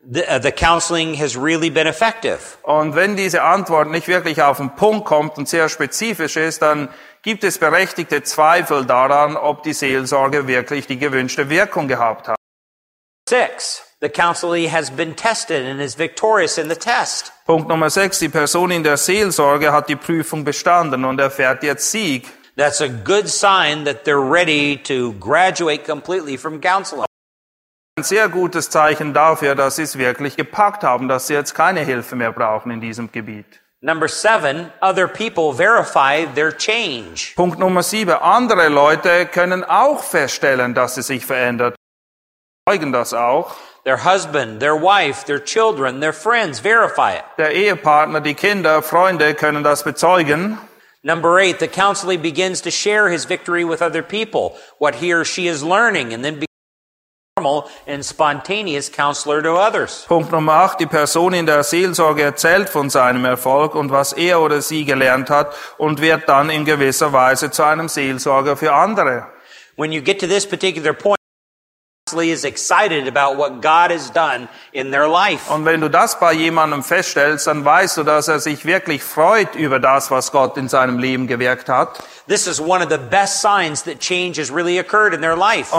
the, uh, the counseling has really been effective. Und wenn diese Antwort nicht wirklich auf den Punkt kommt und sehr spezifisch ist, dann gibt es berechtigte Zweifel daran, ob die Seelsorge wirklich die gewünschte Wirkung gehabt hat. Six, the counselee has been tested and is victorious in the test. Punkt Nummer 6. Die Person in der Seelsorge hat die Prüfung bestanden und erfährt jetzt Sieg. That's a good sign that they're ready to graduate completely from counseling. Ein sehr gutes Zeichen dafür, dass sie es wirklich gepackt haben, dass sie jetzt keine Hilfe mehr brauchen in diesem Gebiet. Number seven, other people verify their change. Punkt Nummer 7. Andere Leute können auch feststellen, dass sie sich verändert. Zeugen das auch. Their husband, their wife, their children, their friends verify it. Der Ehepartner, die Kinder, Freunde können das bezeugen. Number eight, the counselee begins to share his victory with other people, what he or she is learning, and then becomes a normal and spontaneous counselor to others. Punkt Nummer 8. Die Person in der Seelsorge erzählt von seinem Erfolg und was er oder sie gelernt hat und wird dann in gewisser Weise zu einem Seelsorger für andere. When you get to this particular point, counselee is excited about what God has done in their life. Und wenn du das bei jemandem feststellst, dann weißt du, dass er sich wirklich freut über das, was Gott in seinem Leben gewirkt hat. This is one of the best signs that change has really occurred in their life.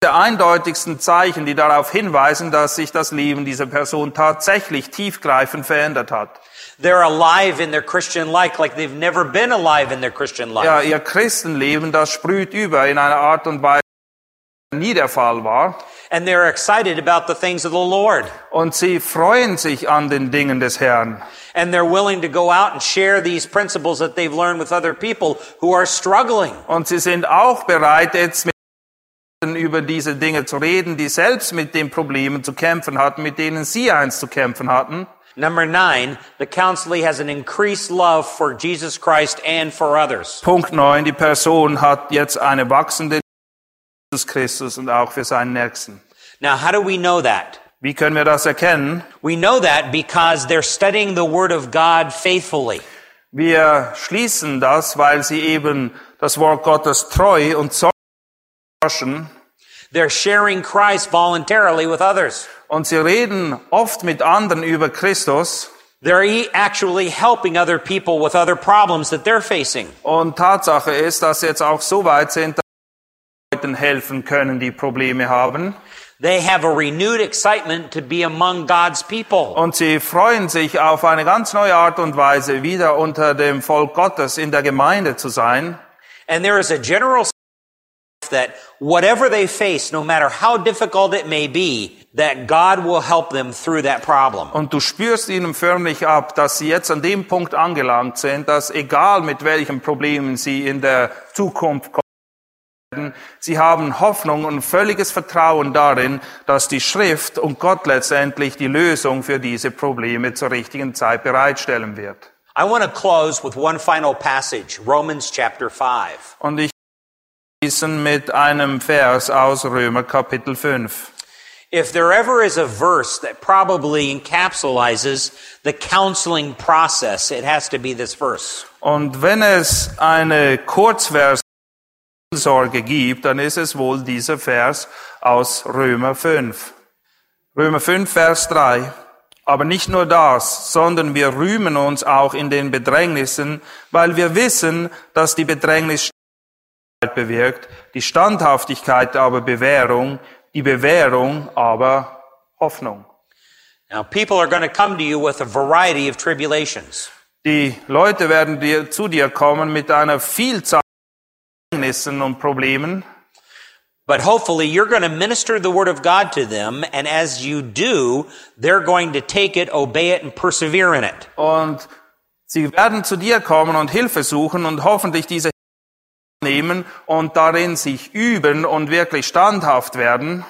Der eindeutigsten Zeichen, die darauf hinweisen, dass sich das Leben dieser Person tatsächlich tiefgreifend verändert hat. They're alive in their Christian life like they've never been alive in their Christian life. Ja, ihr Christenleben, das sprüht über in einer Art und Weise, nie der Fall war. And they're excited about the things of the Lord. Und sie freuen sich an den Dingen des Herrn. And they're willing to go out and share these principles that they've learned with other people who are struggling. Und sie sind auch bereit, jetzt mit über diese Dinge zu reden, die selbst mit den Problemen zu kämpfen hatten, mit denen sie eins zu kämpfen hatten. Number nine, the counselee has an increased love for Jesus Christ and for others. Punkt 9. Die Person hat jetzt eine wachsende Jesus Christus und auch für seinen Nächsten. Now, how do we know that? Wie können wir das erkennen? We know that because they're studying the Word of God faithfully. Wir schließen das, weil sie eben das Wort Gottes treu und sorgfältig forschen They're sharing Christ voluntarily with others. und sie reden oft mit anderen über Christus They're e- actually helping other people with other problems that they're facing. und Tatsache ist, dass sie jetzt auch so weit sind, Leuten helfen können, die Probleme haben They have a renewed excitement to be among God's people. und sie freuen sich auf eine ganz neue Art und Weise wieder unter dem Volk Gottes in der Gemeinde zu sein And there is a general that whatever they face, no matter how difficult it may be, that God will help them through that problem. und du spürst ihnen förmlich ab, dass sie jetzt an dem Punkt angelangt sind, dass egal mit welchen Problemen sie in der Zukunft kommen werden, sie haben Hoffnung und völliges Vertrauen darin, dass die Schrift und Gott letztendlich die Lösung für diese Probleme zur richtigen Zeit bereitstellen wird. I want to close with one final passage, Romans chapter 5. Und ich schließen mit einem Vers aus Römer Kapitel 5. If there ever is a verse that probably encapsulizes the counseling process, it has to be this verse. Und wenn es eine Kurzvers Sorge gibt, dann ist es wohl dieser Vers aus Römer 5. Römer 5, Vers 3. Aber nicht nur das, sondern wir rühmen uns auch in den Bedrängnissen, weil wir wissen, dass die Bedrängnis bewirkt, die Standhaftigkeit aber Bewährung, die Bewährung aber Hoffnung. Now, people are going to come to you with a variety of tribulations. Die Leute werden dir, zu dir kommen mit einer Vielzahl Bedrängnissen und Problemen. But hopefully you're going to minister the word of God to them, and as you do, they're going to take it, obey it, and persevere in it. Und sie werden zu dir kommen und Hilfe suchen und hoffentlich diese nehmen und darin sich üben und wirklich standhaft werden.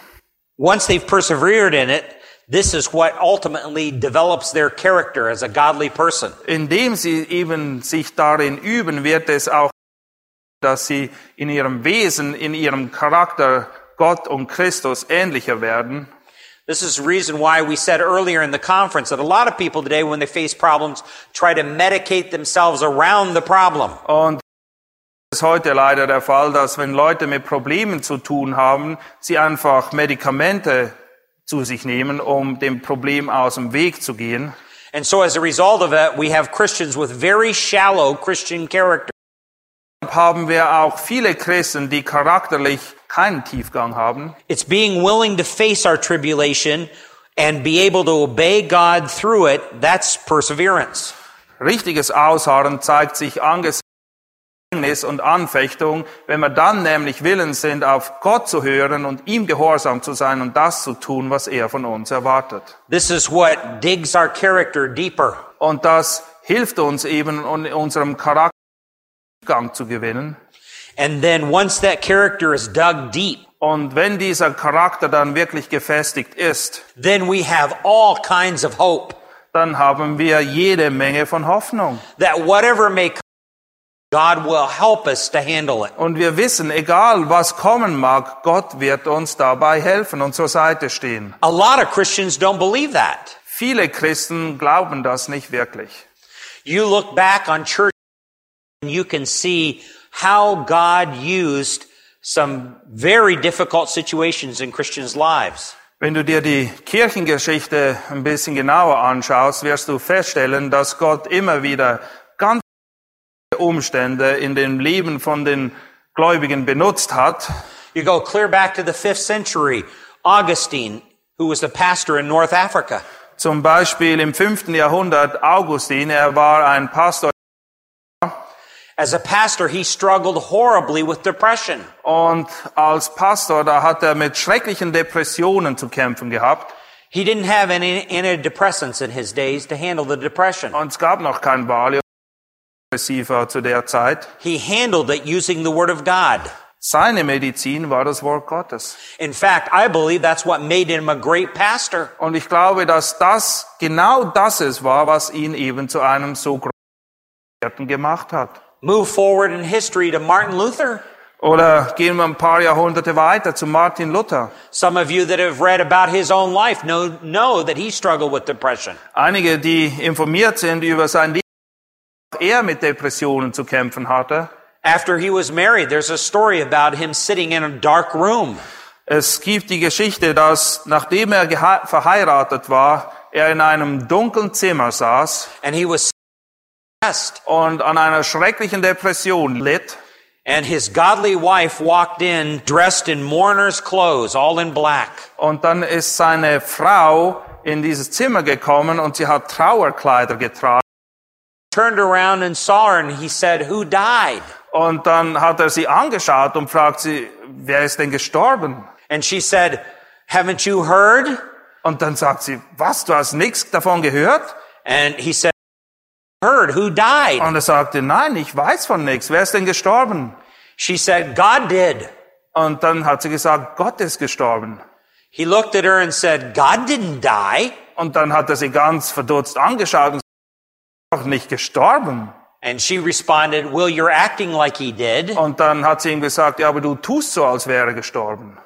Once they've persevered in it, This is what ultimately develops their character as a godly person. Indem sie eben sich darin üben, wird es auch, dass sie in ihrem Wesen, in ihrem Charakter Gott und Christus ähnlicher werden. This is the reason why we said earlier in the conference that a lot of people today, when they face problems, try to medicate themselves around the problem. Und es ist heute leider der Fall, dass wenn Leute mit Problemen zu tun haben, sie einfach Medikamente zu sich nehmen, um dem Problem aus dem Weg zu gehen. And so as a result of it, we have Christians with very shallow Christian character. Haben wir auch viele Christen, die charakterlich keinen Tiefgang haben. It's being willing to face our tribulation and be able to obey God through it. That's perseverance. Richtiges Ausharren zeigt sich angesichts und Anfechtung, wenn wir dann nämlich willens sind, auf Gott zu hören und ihm gehorsam zu sein und das zu tun, was er von uns erwartet. This is what digs our character deeper. Und das hilft uns eben, in unserem Charakter Gang zu gewinnen. And then once that character is dug deep, Und wenn dieser Charakter dann wirklich gefestigt ist, then we have all kinds of hope dann haben wir jede Menge von Hoffnung. that whatever may come, God will help us to handle it. Und wir wissen, egal was kommen mag, Gott wird uns dabei helfen und zur Seite stehen. A lot of Christians don't believe that. Viele Christen glauben das nicht wirklich. You look back on church you can see how God used some very difficult situations in Christians' lives. Wenn du dir die Kirchengeschichte ein bisschen genauer anschaust, wirst du feststellen, dass Gott immer wieder ganz viele Umstände in dem Leben von den Gläubigen benutzt hat. You go clear back to the fifth century. Augustine, who was the pastor in North Africa, Zum Beispiel im fünften Jahrhundert Augustin, er war ein Pastor as a pastor, he struggled horribly with depression. und als Pastor, da hat er mit schrecklichen Depressionen zu kämpfen gehabt. He didn't have any antidepressants in his days to handle the depression. Und es gab noch kein Valium zu der Zeit. He handled it using the Word of God. Seine Medizin war das Wort Gottes. In fact, I believe that's what made him a great pastor. Und ich glaube, dass das genau das es war, was ihn eben zu einem so großen gemacht hat. Move forward in history to Martin Luther. Oder gehen wir ein paar Jahrhunderte weiter zu Martin Luther. Some of you that have read about his own life know, know that he struggled with depression. Einige, die informiert sind über sein Leben, er mit Depressionen zu kämpfen hatte. After he was married, there's a story about him sitting in a dark room. Es gibt die Geschichte, dass nachdem er verheiratet war, er in einem dunklen Zimmer saß and he was depressed. und an einer schrecklichen Depression litt. And his godly wife walked in dressed in mourner's clothes, all in black. Und dann ist seine Frau in dieses Zimmer gekommen und sie hat Trauerkleider getragen. Turned around and saw her and he said, Who died? Und dann hat er sie angeschaut und fragt sie, wer ist denn gestorben? And she said, Haven't you heard? Und dann sagt sie, was, du hast nichts davon gehört? And he said, Heard, who died? Und er sagte, nein, ich weiß von nichts. Wer ist denn gestorben? She said, God did. Und dann hat sie gesagt, Gott ist gestorben. He looked at her and said, God didn't die. Und dann hat er sie ganz verdutzt angeschaut und doch nicht gestorben. And she responded, Well, you're acting like he did. Und dann hat sie ihm gesagt, ja, aber du tust so, als wäre er gestorben.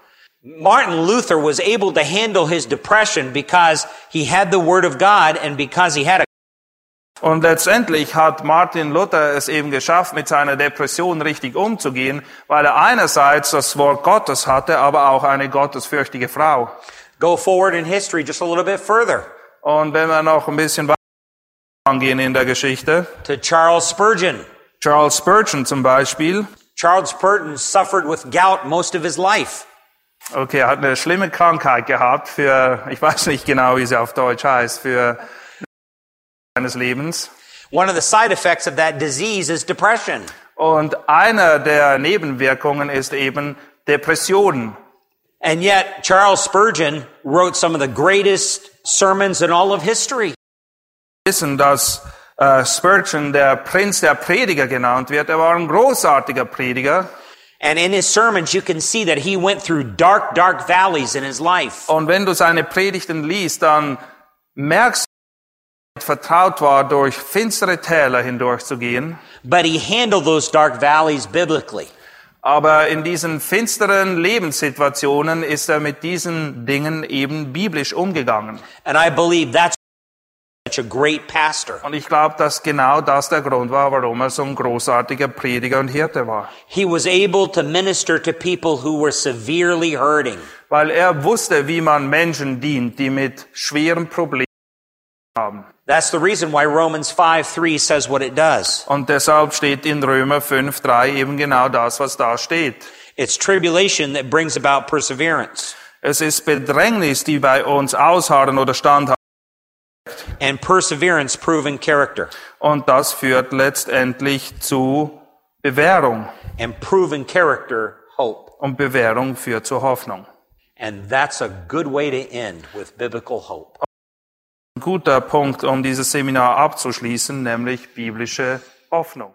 Martin Luther was able to handle his depression because he had the Word of God and because he had a Und letztendlich hat Martin Luther es eben geschafft, mit seiner Depression richtig umzugehen, weil er einerseits das Wort Gottes hatte, aber auch eine gottesfürchtige Frau. go forward in history just a little bit further Und wenn wir noch ein bisschen weiter angehen in der Geschichte, to Charles Spurgeon. Charles Spurgeon zum Beispiel, Charles Spurgeon suffered with gout most of his life. okay, er hat eine schlimme Krankheit gehabt für, ich weiß nicht genau, wie sie auf Deutsch heißt, für seines Lebens. One of the side effects of that disease is depression. Und einer der Nebenwirkungen ist eben Depressionen. And yet, Charles Spurgeon wrote some of the greatest sermons in all of history. wissen, dass äh, Spurgeon der Prinz der Prediger genannt wird. Er war ein großartiger Prediger. And in his sermons, you can see that he went through dark, dark valleys in his life. Und wenn du seine Predigten liest, dann merkst er vertraut war, durch finstere Täler hindurchzugehen. But he handled those dark valleys biblically. Aber in diesen finsteren Lebenssituationen ist er mit diesen Dingen eben biblisch umgegangen. And I believe that's such a great pastor. Und ich glaube, dass genau das der Grund war, warum er so ein großartiger Prediger und Hirte war. He was able to minister to people who were severely hurting. Weil er wusste, wie man Menschen dient, die mit schweren Problemen haben. That's the reason why Romans 5 3 says what it does. Und deshalb steht in Römer 5,3 eben genau das, was da steht. It's tribulation that brings about perseverance, Es ist Bedrängnis, die bei uns ausharren oder standhalten. and perseverance proven character. Und das führt letztendlich zu Bewährung. And proven character, hope. Und Bewährung führt zur Hoffnung. And that's a good way to end with biblical hope. Guter Punkt, um dieses Seminar abzuschließen, nämlich biblische Hoffnung.